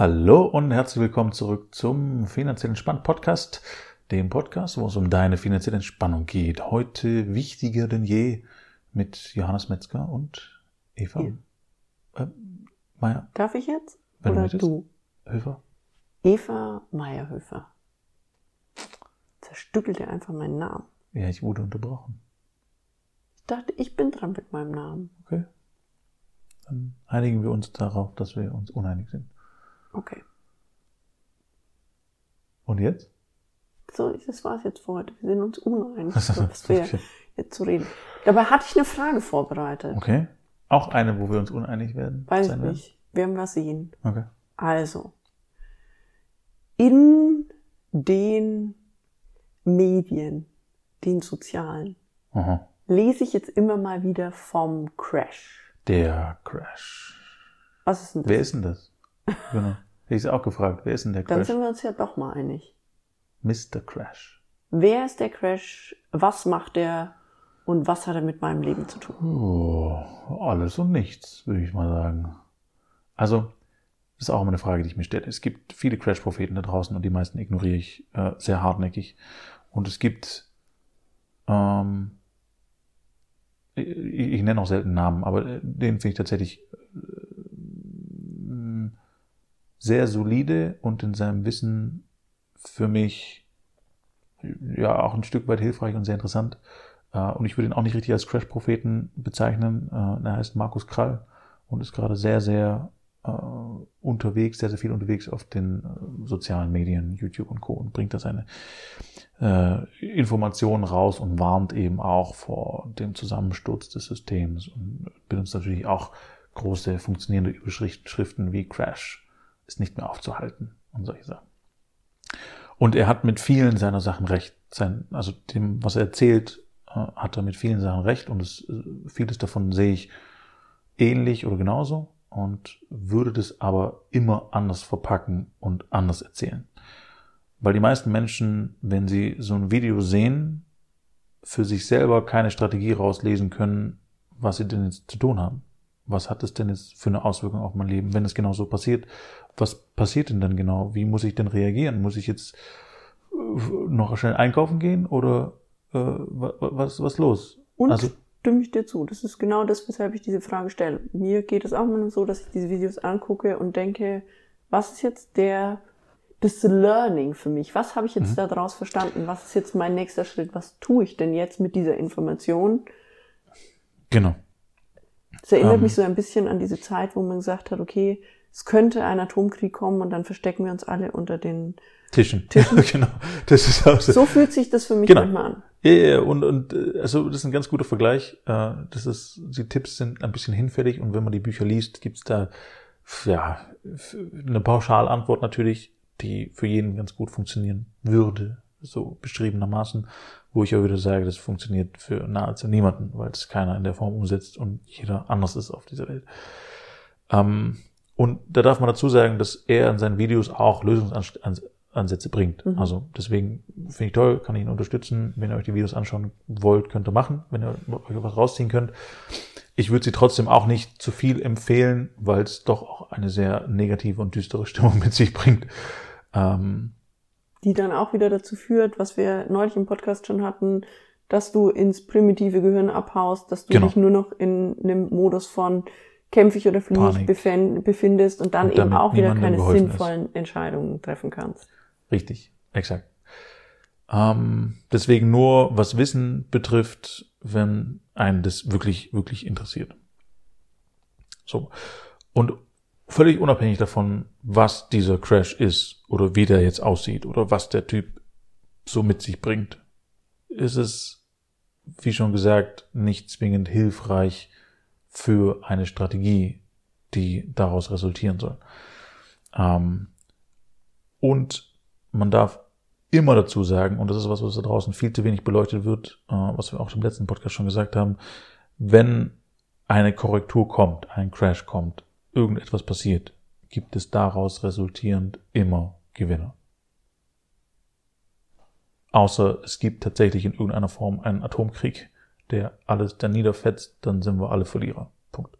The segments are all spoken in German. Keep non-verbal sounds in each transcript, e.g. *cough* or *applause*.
Hallo und herzlich willkommen zurück zum Finanziell Entspannt Podcast, dem Podcast, wo es um deine finanzielle Entspannung geht. Heute wichtiger denn je mit Johannes Metzger und Eva äh, Meier. Darf ich jetzt? Wenn du Oder möchtest. du? Höfer. Eva Meyerhöfer. Zerstückelte einfach meinen Namen. Ja, ich wurde unterbrochen. Ich dachte, ich bin dran mit meinem Namen. Okay. Dann einigen wir uns darauf, dass wir uns uneinig sind. Okay. Und jetzt? So, das war's jetzt für heute. Wir sind uns uneinig, *laughs* was wir okay. jetzt zu reden. Dabei hatte ich eine Frage vorbereitet. Okay. Auch eine, wo wir uns uneinig werden. Weiß ich nicht. Werden wir sehen. Okay. Also, in den Medien, den sozialen, Aha. lese ich jetzt immer mal wieder vom Crash. Der Crash. Was ist denn das? Wer ist denn das? Genau. *laughs* Hätte ich sie auch gefragt. Wer ist denn der Dann Crash? sind wir uns ja doch mal einig. Mr. Crash. Wer ist der Crash? Was macht er? Und was hat er mit meinem Leben zu tun? Oh, alles und nichts, würde ich mal sagen. Also, das ist auch immer eine Frage, die ich mir stelle. Es gibt viele Crash-Propheten da draußen und die meisten ignoriere ich äh, sehr hartnäckig. Und es gibt, ähm, ich, ich nenne auch selten Namen, aber äh, den finde ich tatsächlich äh, sehr solide und in seinem Wissen für mich ja auch ein Stück weit hilfreich und sehr interessant. Äh, Und ich würde ihn auch nicht richtig als Crash-Propheten bezeichnen. Äh, Er heißt Markus Krall und ist gerade sehr, sehr äh, unterwegs, sehr, sehr viel unterwegs auf den sozialen Medien, YouTube und Co. und bringt da seine Informationen raus und warnt eben auch vor dem Zusammensturz des Systems und benutzt natürlich auch große funktionierende Überschriften wie Crash ist nicht mehr aufzuhalten und solche Sachen. Und er hat mit vielen seiner Sachen recht. Sein, also dem, was er erzählt, äh, hat er mit vielen Sachen recht und es, äh, vieles davon sehe ich ähnlich oder genauso und würde das aber immer anders verpacken und anders erzählen. Weil die meisten Menschen, wenn sie so ein Video sehen, für sich selber keine Strategie rauslesen können, was sie denn jetzt zu tun haben. Was hat es denn jetzt für eine Auswirkung auf mein Leben, wenn es genau so passiert? Was passiert denn dann genau? Wie muss ich denn reagieren? Muss ich jetzt äh, noch schnell einkaufen gehen oder äh, wa- wa- was was los? Und Also- stimme ich dir zu. Das ist genau das, weshalb ich diese Frage stelle. Mir geht es auch immer so, dass ich diese Videos angucke und denke, was ist jetzt der, das Learning für mich? Was habe ich Mhm. jetzt daraus verstanden? Was ist jetzt mein nächster Schritt? Was tue ich denn jetzt mit dieser Information? Genau. Das erinnert Ähm. mich so ein bisschen an diese Zeit, wo man gesagt hat, okay, es könnte ein Atomkrieg kommen und dann verstecken wir uns alle unter den. *laughs* Tischen. genau. Das ist auch so. So fühlt sich das für mich Genau. manchmal an. Ja, ja, ja, und, und äh, also das ist ein ganz guter Vergleich. Äh, Das ist, die Tipps sind ein bisschen hinfällig und wenn man die Bücher liest, gibt's da ja eine Pauschalantwort natürlich, die für jeden ganz gut funktionieren würde, so beschriebenermaßen, wo ich aber wieder sage, das funktioniert für nahezu niemanden, weil es keiner in der Form umsetzt und jeder anders ist auf dieser Welt. Ähm, und da darf man dazu sagen, dass er in seinen Videos auch Lösungsansätze bringt. Mhm. Also deswegen finde ich toll, kann ich ihn unterstützen. Wenn ihr euch die Videos anschauen wollt, könnt ihr machen, wenn ihr euch was rausziehen könnt. Ich würde sie trotzdem auch nicht zu viel empfehlen, weil es doch auch eine sehr negative und düstere Stimmung *laughs* mit sich bringt. Ähm, die dann auch wieder dazu führt, was wir neulich im Podcast schon hatten, dass du ins primitive Gehirn abhaust, dass du Genau. dich nur noch in einem Modus von kämpfe ich oder fliege ich befindest und dann Und eben auch wieder keine geholfen ist. sinnvollen Entscheidungen treffen kannst. Richtig, exakt. Ähm, deswegen nur, was Wissen betrifft, wenn einen das wirklich, wirklich interessiert. So. Und völlig unabhängig davon, was dieser Crash ist oder wie der jetzt aussieht oder was der Typ so mit sich bringt, ist es, wie schon gesagt, nicht zwingend hilfreich für eine Strategie, die daraus resultieren soll. Ähm, und man darf immer dazu sagen, und das ist was, was da draußen viel zu wenig beleuchtet wird, äh, was wir auch im letzten Podcast schon gesagt haben, wenn eine Korrektur kommt, ein Crash kommt, irgendetwas passiert, gibt es daraus resultierend immer Gewinner. Außer es gibt tatsächlich in irgendeiner Form einen Atomkrieg, der alles dann niederfetzt, dann sind wir alle Verlierer. Punkt.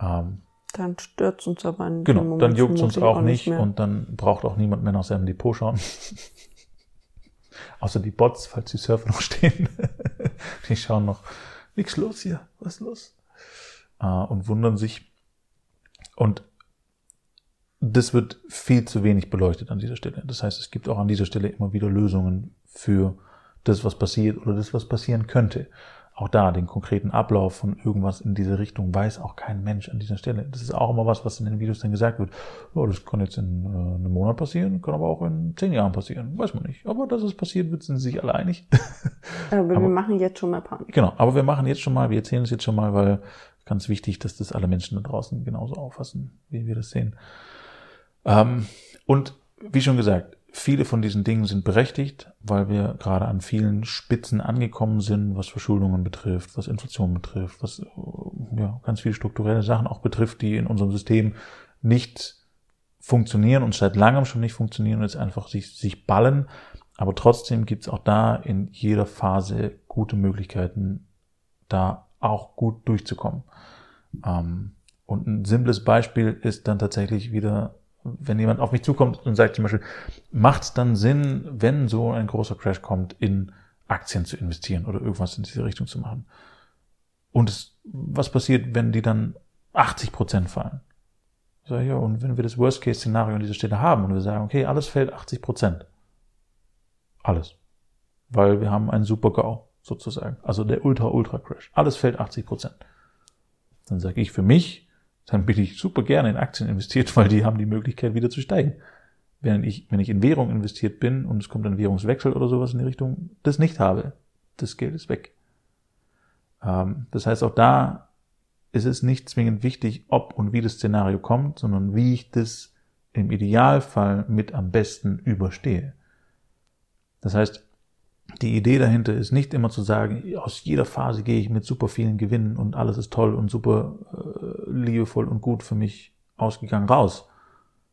Ähm, Dann stört's uns aber in Genau, Moment dann juckt's uns vermutlich auch nicht mehr. und dann braucht auch niemand mehr nach seinem Depot schauen. *laughs* Außer die Bots, falls die Surfer noch stehen. *laughs* die schauen noch, nichts los hier, was ist los? Äh, und wundern sich. Und das wird viel zu wenig beleuchtet an dieser Stelle. Das heißt, es gibt auch an dieser Stelle immer wieder Lösungen für das, was passiert oder das, was passieren könnte. Auch da, den konkreten Ablauf von irgendwas in diese Richtung weiß auch kein Mensch an dieser Stelle. Das ist auch immer was, was in den Videos dann gesagt wird. Ja, das kann jetzt in äh, einem Monat passieren, kann aber auch in zehn Jahren passieren. Weiß man nicht. Aber dass es passiert wird, sind sie sich alle einig. aber, wir aber- machen jetzt schon mal Panik. Genau, aber wir machen jetzt schon mal, wir erzählen es jetzt schon mal, weil ganz wichtig, dass das alle Menschen da draußen genauso auffassen, wie wir das sehen. Ähm, und wie schon gesagt, viele von diesen Dingen sind berechtigt, weil wir gerade an vielen Spitzen angekommen sind, was Verschuldungen betrifft, was Inflation betrifft, was ja, ganz viele strukturelle Sachen auch betrifft, die in unserem System nicht funktionieren und seit langem schon nicht funktionieren und jetzt einfach sich, sich ballen. Aber trotzdem gibt es auch da in jeder Phase gute Möglichkeiten, da auch gut durchzukommen. Ähm, und ein simples Beispiel ist dann tatsächlich wieder, wenn jemand auf mich zukommt und sagt zum Beispiel, macht es dann Sinn, wenn so ein großer Crash kommt, in Aktien zu investieren oder irgendwas in diese Richtung zu machen? Und es, was passiert, wenn die dann 80 Prozent fallen? Sage, ja, und wenn wir das Worst-Case-Szenario an dieser Stelle haben und wir sagen, okay, alles fällt 80 Prozent. Alles. Weil wir haben einen Super-GAU, sozusagen. Also der Ultra-Ultra-Crash. Alles fällt 80 Prozent. Dann sage ich für mich, dann bin ich super gerne in Aktien investiert, *laughs* weil die haben die Möglichkeit wieder zu steigen. Wenn ich, wenn ich in Währung investiert bin und es kommt ein Währungswechsel oder sowas in die Richtung, das nicht habe, das Geld ist weg. Ähm, das heißt, auch da ist es nicht zwingend wichtig, ob und wie das Szenario kommt, sondern wie ich das im Idealfall mit am besten überstehe. Das heißt, die Idee dahinter ist nicht immer zu sagen, aus jeder Phase gehe ich mit super vielen Gewinnen und alles ist toll und super äh, liebevoll und gut für mich ausgegangen raus,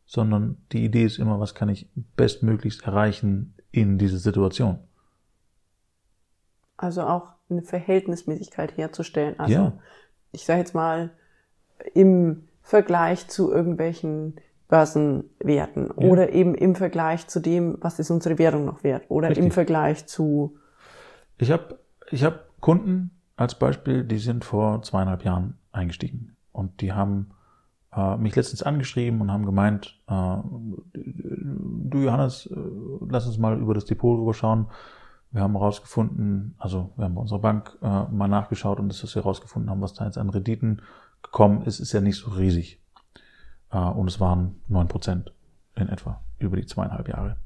sondern die Idee ist immer, was kann ich bestmöglichst erreichen in dieser Situation. Also auch eine Verhältnismäßigkeit herzustellen. Also Ja. ich sage jetzt mal im Vergleich zu irgendwelchen Börsenwerten Ja. oder eben im Vergleich zu dem, was ist unsere Währung noch wert oder im Richtig. Vergleich zu Ich habe ich hab Kunden als Beispiel, die sind vor zweieinhalb Jahren eingestiegen und die haben äh, mich letztens angeschrieben und haben gemeint, äh, du Johannes, äh, lass uns mal über das Depot drüber schauen. Wir haben herausgefunden, also wir haben bei unserer Bank äh, mal nachgeschaut und das, was wir herausgefunden haben, was da jetzt an Renditen gekommen ist, ist ja nicht so riesig. Äh, und es waren neun Prozent in etwa über die zweieinhalb Jahre.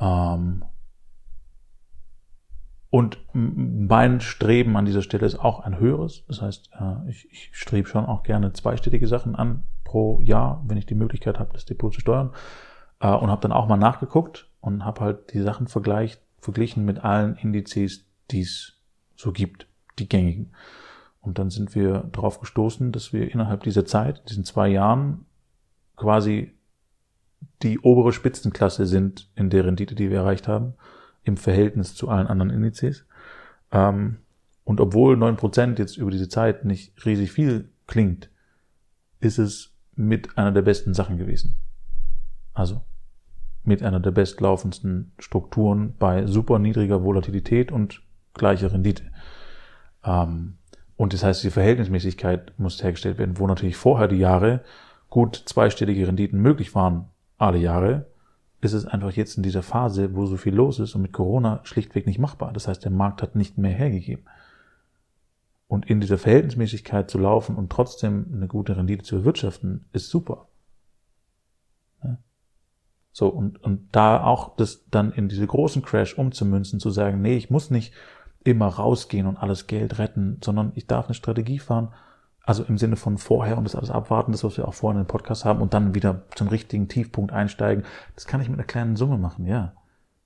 Ähm, und mein Streben an dieser Stelle ist auch ein höheres. Das heißt, äh, ich, ich strebe schon auch gerne zweistellige Sachen an pro Jahr, wenn ich die Möglichkeit habe, das Depot zu steuern. Äh, Und habe dann auch mal nachgeguckt und habe halt die Sachen vergleicht, verglichen mit allen Indizes, die es so gibt, die gängigen. Und dann sind wir darauf gestoßen, dass wir innerhalb dieser Zeit, diesen zwei Jahren, quasi die obere Spitzenklasse sind in der Rendite, die wir erreicht haben im Verhältnis zu allen anderen Indizes. Ähm, und obwohl 9% jetzt über diese Zeit nicht riesig viel klingt, ist es mit einer der besten Sachen gewesen. Also mit einer der bestlaufendsten Strukturen bei super niedriger Volatilität und gleicher Rendite. Ähm, und das heißt, die Verhältnismäßigkeit muss hergestellt werden, wo natürlich vorher die Jahre gut zweistellige Renditen möglich waren, alle Jahre, ist es einfach jetzt in dieser Phase, wo so viel los ist und mit Corona schlichtweg nicht machbar. Das heißt, der Markt hat nicht mehr hergegeben. Und in dieser Verhältnismäßigkeit zu laufen und trotzdem eine gute Rendite zu erwirtschaften, ist super. So, und, und da auch das dann in diese großen Crash umzumünzen, zu sagen, nee, ich muss nicht immer rausgehen und alles Geld retten, sondern ich darf eine Strategie fahren, also im Sinne von vorher und das alles abwarten, das, was wir auch vorhin in den Podcast haben, und dann wieder zum richtigen Tiefpunkt einsteigen. Das kann ich mit einer kleinen Summe machen, ja.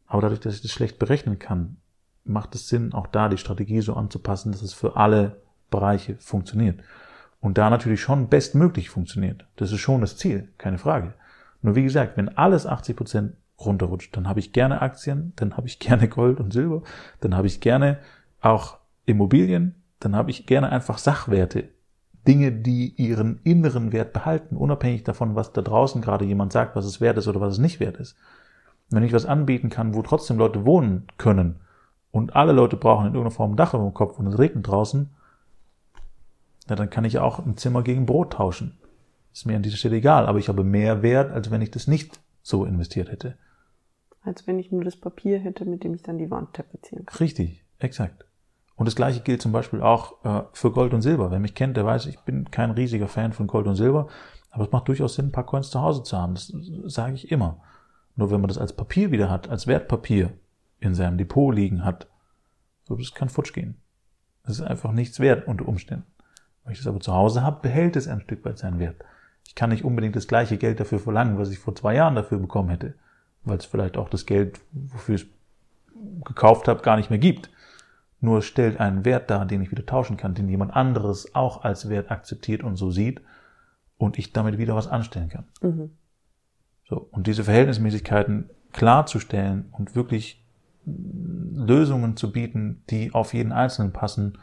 Aber dadurch, dass ich das schlecht berechnen kann, macht es Sinn, auch da die Strategie so anzupassen, dass es für alle Bereiche funktioniert. Und da natürlich schon bestmöglich funktioniert. Das ist schon das Ziel, keine Frage. Nur wie gesagt, wenn alles 80 Prozent runterrutscht, dann habe ich gerne Aktien, dann habe ich gerne Gold und Silber, dann habe ich gerne auch Immobilien, dann habe ich gerne einfach Sachwerte, Dinge, die ihren inneren Wert behalten, unabhängig davon, was da draußen gerade jemand sagt, was es wert ist oder was es nicht wert ist. Wenn ich was anbieten kann, wo trotzdem Leute wohnen können und alle Leute brauchen in irgendeiner Form ein Dach über dem Kopf und es regnet draußen, ja, dann kann ich auch ein Zimmer gegen Brot tauschen. Ist mir an dieser Stelle egal, aber ich habe mehr Wert, als wenn ich das nicht so investiert hätte. Als wenn ich nur das Papier hätte, mit dem ich dann die Wand tapezieren kann. Richtig, exakt. Und das gleiche gilt zum Beispiel auch äh, für Gold und Silber. Wer mich kennt, der weiß, ich bin kein riesiger Fan von Gold und Silber, aber es macht durchaus Sinn, ein paar Coins zu Hause zu haben. Das sage ich immer. Nur wenn man das als Papier wieder hat, als Wertpapier in seinem Depot liegen hat, so das kann futsch gehen. Das ist einfach nichts wert unter Umständen. Wenn ich das aber zu Hause habe, behält es ein Stück weit seinen Wert. Ich kann nicht unbedingt das gleiche Geld dafür verlangen, was ich vor zwei Jahren dafür bekommen hätte, weil es vielleicht auch das Geld, wofür ich es gekauft habe, gar nicht mehr gibt. Nur es stellt einen Wert dar, den ich wieder tauschen kann, den jemand anderes auch als Wert akzeptiert und so sieht und ich damit wieder was anstellen kann. Mhm. So, und diese Verhältnismäßigkeiten klarzustellen und wirklich Lösungen zu bieten, die auf jeden Einzelnen passen,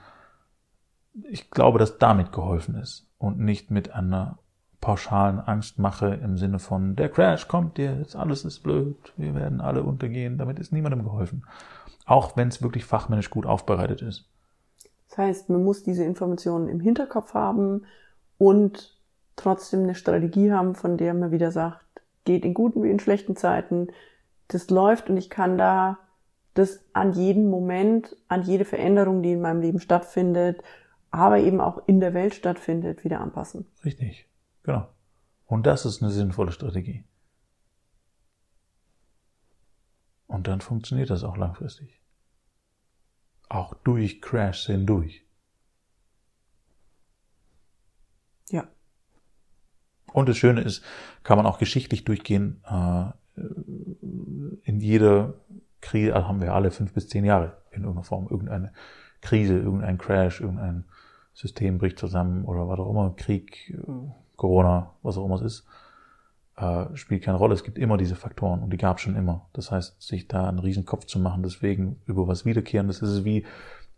ich glaube, dass damit geholfen ist und nicht mit einer pauschalen Angstmache im Sinne von, der Crash kommt jetzt, alles ist blöd, wir werden alle untergehen. Damit ist niemandem geholfen. Auch wenn es wirklich fachmännisch gut aufbereitet ist. Das heißt, man muss diese Informationen im Hinterkopf haben und trotzdem eine Strategie haben, von der man wieder sagt, geht in guten wie in schlechten Zeiten, das läuft und ich kann da das an jeden Moment, an jede Veränderung, die in meinem Leben stattfindet, aber eben auch in der Welt stattfindet, wieder anpassen. Richtig. Genau. Und das ist eine sinnvolle Strategie. Und dann funktioniert das auch langfristig. Auch durch Crash hindurch. Ja. Und das Schöne ist, kann man auch geschichtlich durchgehen. Äh, in jeder Krise, also haben wir alle fünf bis zehn Jahre in irgendeiner Form irgendeine Krise, irgendein Crash, irgendein System bricht zusammen oder was auch immer, Krieg, Corona, was auch immer es ist, äh, spielt keine Rolle. Es gibt immer diese Faktoren und die gab es schon immer. Das heißt, sich da einen riesen Kopf zu machen, deswegen über was wiederkehren, das ist wie,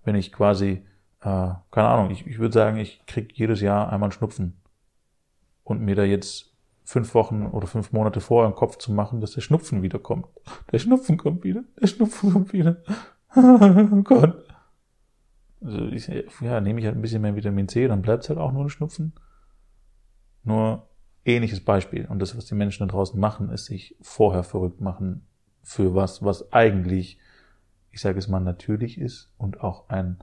wenn ich quasi, äh, keine Ahnung, ich, ich würde sagen, ich krieg jedes Jahr einmal einen Schnupfen. Und mir da jetzt fünf Wochen oder fünf Monate vorher im Kopf zu machen, dass der Schnupfen wiederkommt. Der Schnupfen kommt wieder, der Schnupfen kommt wieder. *laughs* oh Gott. Also ich, ja, nehme ich halt ein bisschen mehr Vitamin C, dann bleibt es halt auch nur ein Schnupfen. Nur ähnliches Beispiel. Und das, was die Menschen da draußen machen, ist sich vorher verrückt machen für was, was eigentlich, ich sage es mal, natürlich ist und auch ein,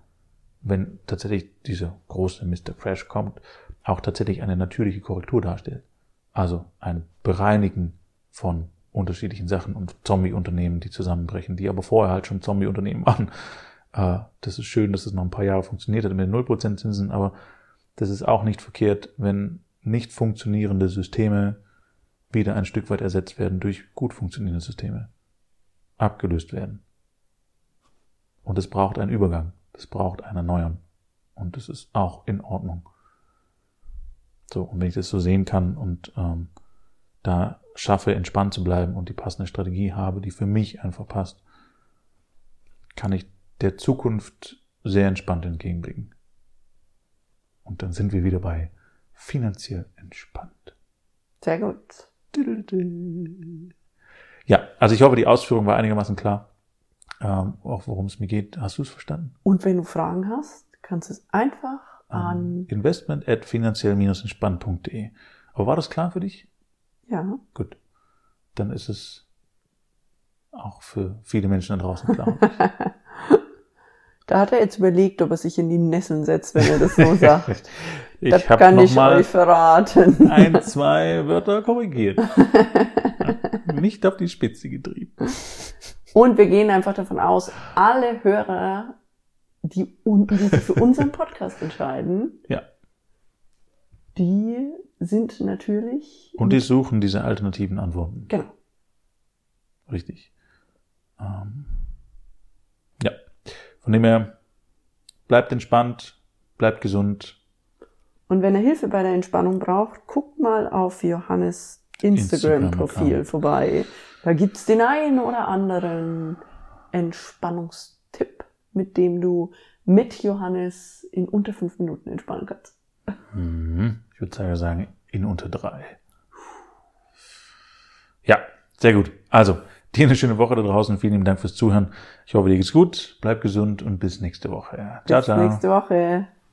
wenn tatsächlich dieser große Mr. Crash kommt, auch tatsächlich eine natürliche Korrektur darstellt. Also ein Bereinigen von unterschiedlichen Sachen und Zombie-Unternehmen, die zusammenbrechen, die aber vorher halt schon Zombie-Unternehmen *laughs* waren. Äh, das ist schön, dass es noch ein paar Jahre funktioniert hat mit den 0% Zinsen, aber das ist auch nicht verkehrt, wenn nicht funktionierende Systeme wieder ein Stück weit ersetzt werden durch gut funktionierende Systeme. Abgelöst werden. Und es braucht einen Übergang. Es braucht einen Erneuern. Und das ist auch in Ordnung. So, und wenn ich das so sehen kann und ähm, da schaffe, entspannt zu bleiben und die passende Strategie habe, die für mich einfach passt, kann ich der Zukunft sehr entspannt entgegenblicken. Und dann sind wir wieder bei finanziell entspannt. Sehr gut. Ja, also ich hoffe, die Ausführung war einigermaßen klar, ähm, auch worum es mir geht. Hast du es verstanden? Und wenn du Fragen hast, kannst du es einfach an investment at finanziell-entspannt.de. Aber war das klar für dich? Ja. Gut. Dann ist es auch für viele Menschen da draußen klar. *laughs* Da hat er jetzt überlegt, ob er sich in die Nesseln setzt, wenn er das so *laughs* sagt. ich das hab kann noch ich mal euch verraten. *laughs* ein, zwei Wörter korrigiert. Nicht auf die Spitze getrieben. Und wir gehen einfach davon aus, alle Hörer, die, die sich für unseren Podcast entscheiden, Ja. die sind natürlich. Und die suchen diese alternativen Antworten. Genau. Richtig. Ähm. Von dem her, bleibt entspannt, bleibt gesund. Und wenn er Hilfe bei der Entspannung braucht, guckt mal auf Johannes Instagram-Profil vorbei. Da gibt's den einen oder anderen Entspannungstipp, mit dem du mit Johannes in unter fünf Minuten entspannen kannst. Mhm. Ich würde sagen, in unter drei. Ja, sehr gut. Also, dir eine schöne Woche da draußen. Vielen lieben Dank fürs Zuhören. Ich hoffe, dir geht's gut. Bleib gesund und bis nächste Woche. Ciao, bis ciao. Bis nächste Woche.